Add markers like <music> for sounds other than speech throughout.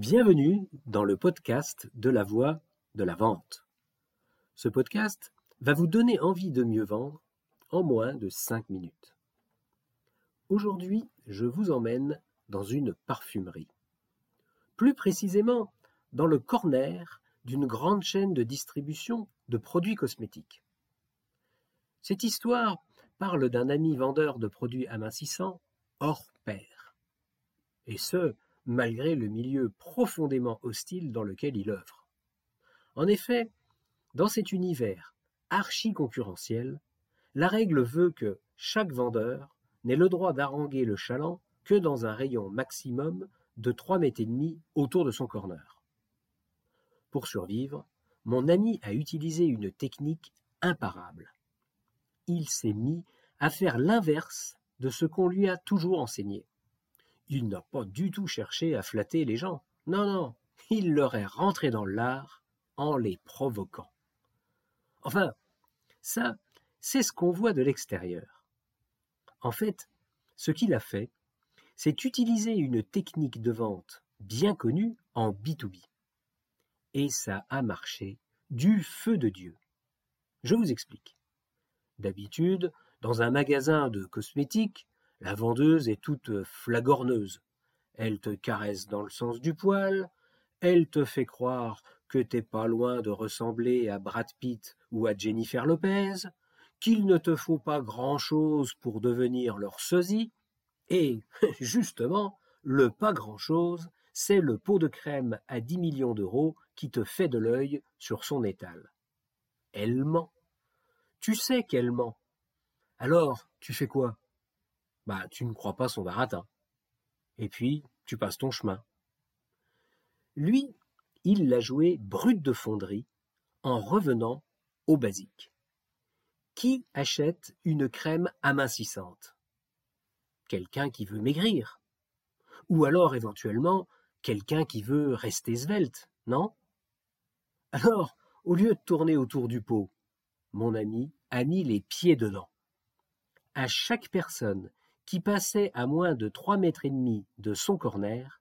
Bienvenue dans le podcast de la voix de la vente. Ce podcast va vous donner envie de mieux vendre en moins de 5 minutes. Aujourd'hui, je vous emmène dans une parfumerie. Plus précisément, dans le corner d'une grande chaîne de distribution de produits cosmétiques. Cette histoire parle d'un ami vendeur de produits amincissants hors pair. Et ce, malgré le milieu profondément hostile dans lequel il œuvre. En effet, dans cet univers archi-concurrentiel, la règle veut que chaque vendeur n'ait le droit d'haranguer le chaland que dans un rayon maximum de 3 mètres et demi autour de son corner. Pour survivre, mon ami a utilisé une technique imparable. Il s'est mis à faire l'inverse de ce qu'on lui a toujours enseigné. Il n'a pas du tout cherché à flatter les gens. Non, non, il leur est rentré dans l'art en les provoquant. Enfin, ça, c'est ce qu'on voit de l'extérieur. En fait, ce qu'il a fait, c'est utiliser une technique de vente bien connue en B2B. Et ça a marché du feu de Dieu. Je vous explique. D'habitude, dans un magasin de cosmétiques, la vendeuse est toute flagorneuse. Elle te caresse dans le sens du poil, elle te fait croire que t'es pas loin de ressembler à Brad Pitt ou à Jennifer Lopez, qu'il ne te faut pas grand-chose pour devenir leur sosie, et, <laughs> justement, le pas grand-chose, c'est le pot de crème à 10 millions d'euros qui te fait de l'œil sur son étal. Elle ment. Tu sais qu'elle ment. Alors, tu fais quoi? Bah tu ne crois pas son baratin. Et puis, tu passes ton chemin. Lui, il l'a joué brut de fonderie en revenant au basique. Qui achète une crème amincissante? Quelqu'un qui veut maigrir. Ou alors, éventuellement, quelqu'un qui veut rester svelte, non? Alors, au lieu de tourner autour du pot, mon ami a mis les pieds dedans. À chaque personne qui passait à moins de trois mètres et demi de son corner,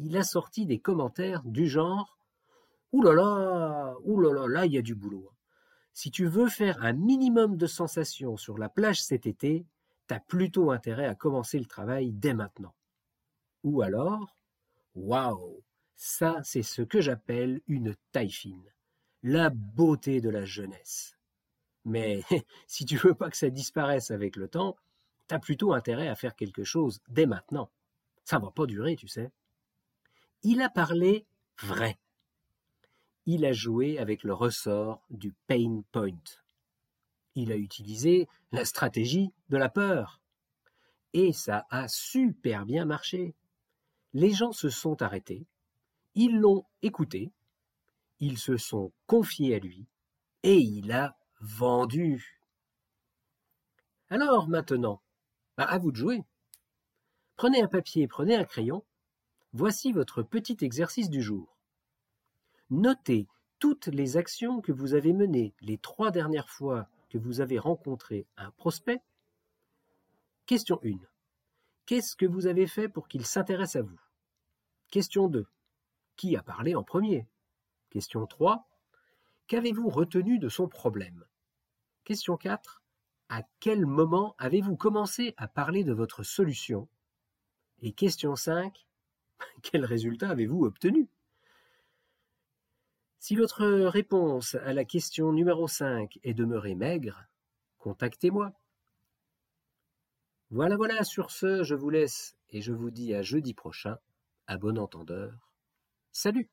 il a sorti des commentaires du genre Ouh là là, il y a du boulot. Si tu veux faire un minimum de sensations sur la plage cet été, t'as plutôt intérêt à commencer le travail dès maintenant. Ou alors, waouh, ça c'est ce que j'appelle une taille fine, la beauté de la jeunesse. Mais <laughs> si tu veux pas que ça disparaisse avec le temps, t'as plutôt intérêt à faire quelque chose dès maintenant. Ça va pas durer, tu sais. Il a parlé vrai. Il a joué avec le ressort du pain point. Il a utilisé la stratégie de la peur. Et ça a super bien marché. Les gens se sont arrêtés, ils l'ont écouté, ils se sont confiés à lui, et il a vendu. Alors maintenant, bah, à vous de jouer. Prenez un papier, prenez un crayon. Voici votre petit exercice du jour. Notez toutes les actions que vous avez menées les trois dernières fois que vous avez rencontré un prospect. Question 1. Qu'est-ce que vous avez fait pour qu'il s'intéresse à vous? Question 2. Qui a parlé en premier? Question 3. Qu'avez-vous retenu de son problème? Question 4 à quel moment avez-vous commencé à parler de votre solution? Et question 5, <laughs> quel résultat avez-vous obtenu? Si votre réponse à la question numéro 5 est demeurée maigre, contactez-moi. Voilà, voilà, sur ce, je vous laisse et je vous dis à jeudi prochain, à bon entendeur. Salut